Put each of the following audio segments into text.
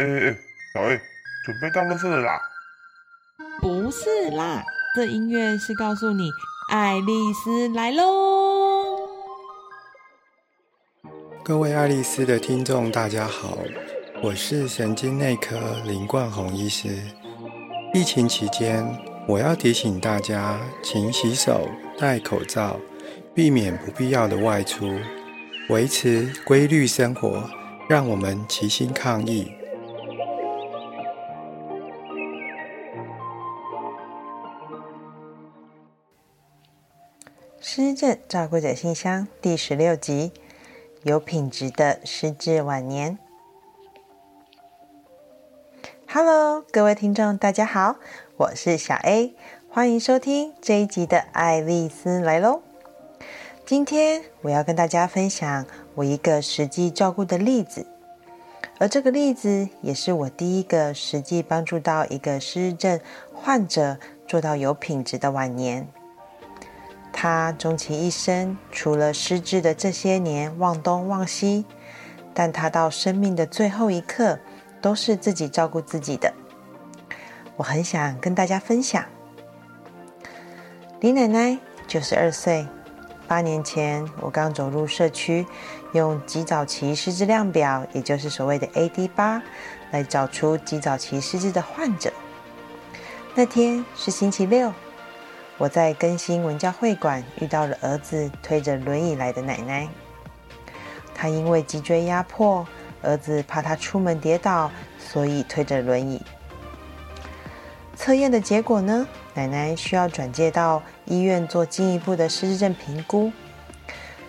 哎哎，小 A，准备当垃圾了啦？不是啦，这音乐是告诉你，爱丽丝来喽。各位爱丽丝的听众，大家好，我是神经内科林冠宏医师。疫情期间，我要提醒大家，勤洗手、戴口罩，避免不必要的外出，维持规律生活，让我们齐心抗疫。失智照顾者信箱第十六集：有品质的失智晚年。Hello，各位听众，大家好，我是小 A，欢迎收听这一集的《爱丽丝来喽》。今天我要跟大家分享我一个实际照顾的例子，而这个例子也是我第一个实际帮助到一个失智患者做到有品质的晚年。他终其一生，除了失智的这些年忘东忘西，但他到生命的最后一刻，都是自己照顾自己的。我很想跟大家分享。李奶奶九十二岁，八年前我刚走入社区，用极早期失智量表，也就是所谓的 AD 八，来找出极早期失智的患者。那天是星期六。我在更新文教会馆遇到了儿子推着轮椅来的奶奶。他因为脊椎压迫，儿子怕他出门跌倒，所以推着轮椅。测验的结果呢？奶奶需要转介到医院做进一步的失智症评估。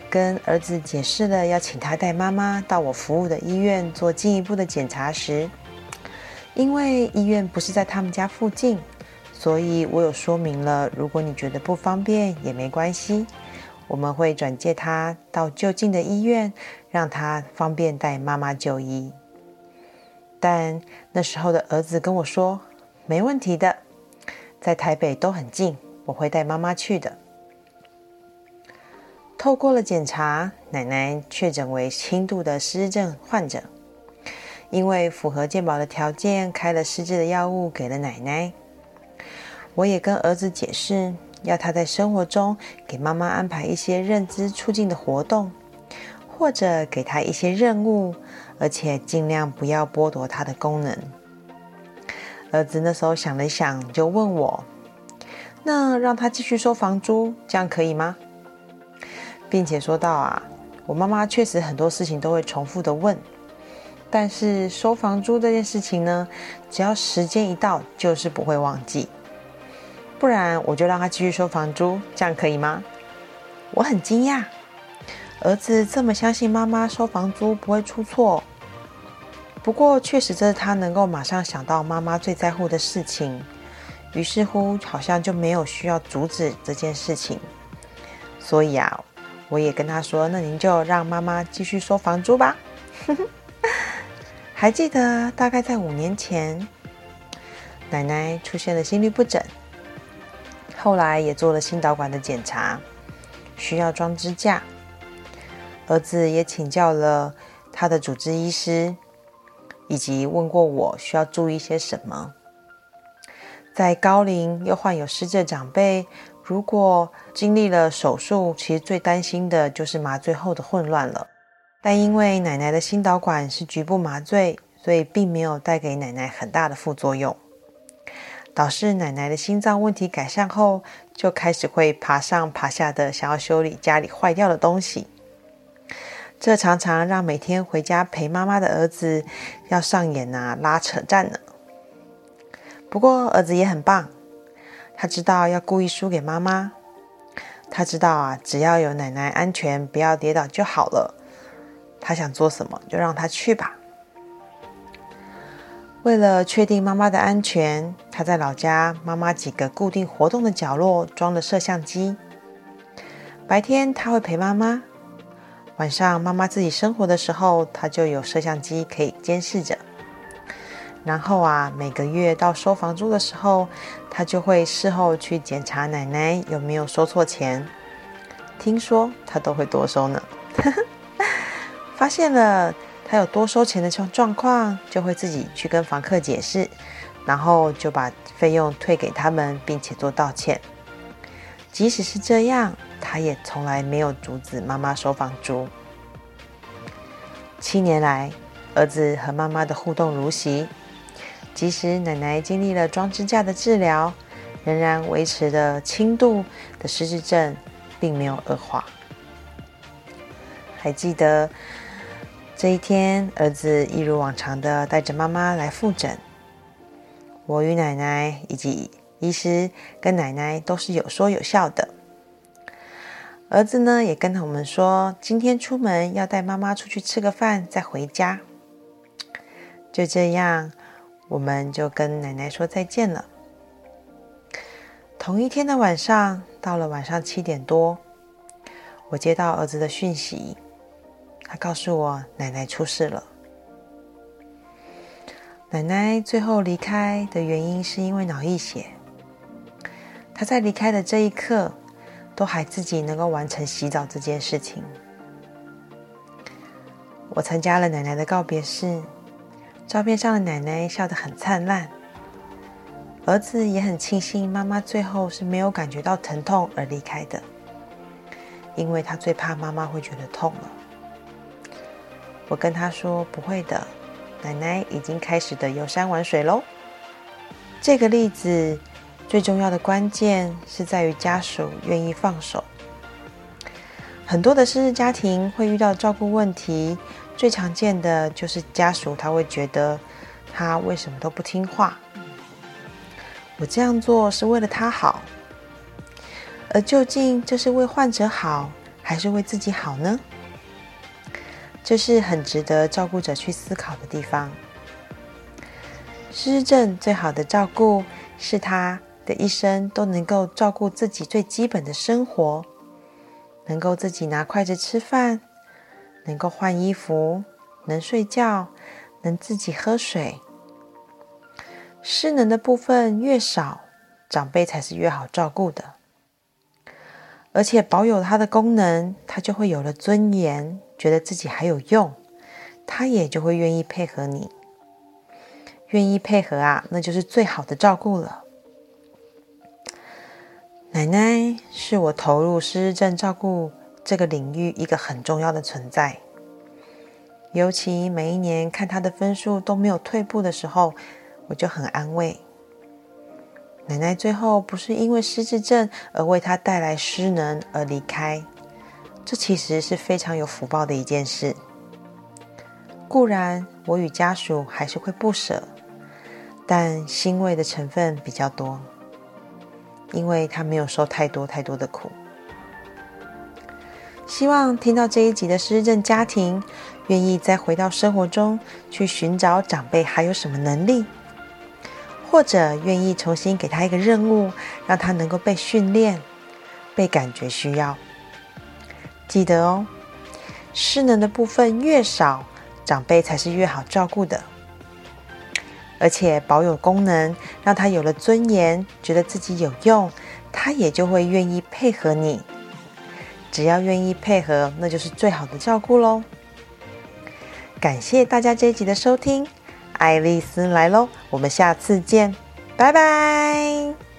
跟儿子解释了要请他带妈妈到我服务的医院做进一步的检查时，因为医院不是在他们家附近。所以我有说明了，如果你觉得不方便也没关系，我们会转介他到就近的医院，让他方便带妈妈就医。但那时候的儿子跟我说，没问题的，在台北都很近，我会带妈妈去的。透过了检查，奶奶确诊为轻度的失智症患者，因为符合健保的条件，开了失智的药物给了奶奶。我也跟儿子解释，要他在生活中给妈妈安排一些认知促进的活动，或者给他一些任务，而且尽量不要剥夺他的功能。儿子那时候想了想，就问我：“那让他继续收房租，这样可以吗？”并且说道：“啊，我妈妈确实很多事情都会重复的问，但是收房租这件事情呢，只要时间一到，就是不会忘记。”不然我就让他继续收房租，这样可以吗？我很惊讶，儿子这么相信妈妈收房租不会出错。不过确实这是他能够马上想到妈妈最在乎的事情，于是乎好像就没有需要阻止这件事情。所以啊，我也跟他说：“那您就让妈妈继续收房租吧。”还记得大概在五年前，奶奶出现了心律不整。后来也做了心导管的检查，需要装支架。儿子也请教了他的主治医师，以及问过我需要注意些什么。在高龄又患有失智的长辈，如果经历了手术，其实最担心的就是麻醉后的混乱了。但因为奶奶的心导管是局部麻醉，所以并没有带给奶奶很大的副作用。导致奶奶的心脏问题改善后，就开始会爬上爬下的，想要修理家里坏掉的东西。这常常让每天回家陪妈妈的儿子要上演啊拉扯战呢。不过儿子也很棒，他知道要故意输给妈妈。他知道啊，只要有奶奶安全，不要跌倒就好了。他想做什么，就让他去吧。为了确定妈妈的安全，他在老家妈妈几个固定活动的角落装了摄像机。白天他会陪妈妈，晚上妈妈自己生活的时候，他就有摄像机可以监视着。然后啊，每个月到收房租的时候，他就会事后去检查奶奶有没有收错钱。听说他都会多收呢，发现了。他有多收钱的状状况，就会自己去跟房客解释，然后就把费用退给他们，并且做道歉。即使是这样，他也从来没有阻止妈妈收房租。七年来，儿子和妈妈的互动如昔，即使奶奶经历了装支架的治疗，仍然维持着轻度的失智症，并没有恶化。还记得这一天，儿子一如往常的带着妈妈来复诊。我与奶奶以及医师跟奶奶都是有说有笑的。儿子呢也跟我们说，今天出门要带妈妈出去吃个饭再回家。就这样，我们就跟奶奶说再见了。同一天的晚上，到了晚上七点多，我接到儿子的讯息。他告诉我，奶奶出事了。奶奶最后离开的原因是因为脑溢血。她在离开的这一刻，都还自己能够完成洗澡这件事情。我参加了奶奶的告别式，照片上的奶奶笑得很灿烂。儿子也很庆幸妈妈最后是没有感觉到疼痛而离开的，因为他最怕妈妈会觉得痛了。我跟他说：“不会的，奶奶已经开始的游山玩水喽。”这个例子最重要的关键是在于家属愿意放手。很多的失智家庭会遇到照顾问题，最常见的就是家属他会觉得他为什么都不听话。我这样做是为了他好，而究竟这是为患者好，还是为自己好呢？这是很值得照顾者去思考的地方。失智症最好的照顾是他的一生都能够照顾自己最基本的生活，能够自己拿筷子吃饭，能够换衣服，能睡觉，能自己喝水。失能的部分越少，长辈才是越好照顾的。而且保有它的功能，他就会有了尊严。觉得自己还有用，他也就会愿意配合你。愿意配合啊，那就是最好的照顾了。奶奶是我投入失智症照顾这个领域一个很重要的存在。尤其每一年看她的分数都没有退步的时候，我就很安慰。奶奶最后不是因为失智症而为她带来失能而离开。这其实是非常有福报的一件事。固然我与家属还是会不舍，但欣慰的成分比较多，因为他没有受太多太多的苦。希望听到这一集的失智家庭，愿意再回到生活中去寻找长辈还有什么能力，或者愿意重新给他一个任务，让他能够被训练，被感觉需要。记得哦，失能的部分越少，长辈才是越好照顾的。而且保有功能，让他有了尊严，觉得自己有用，他也就会愿意配合你。只要愿意配合，那就是最好的照顾喽。感谢大家这一集的收听，爱丽丝来喽，我们下次见，拜拜。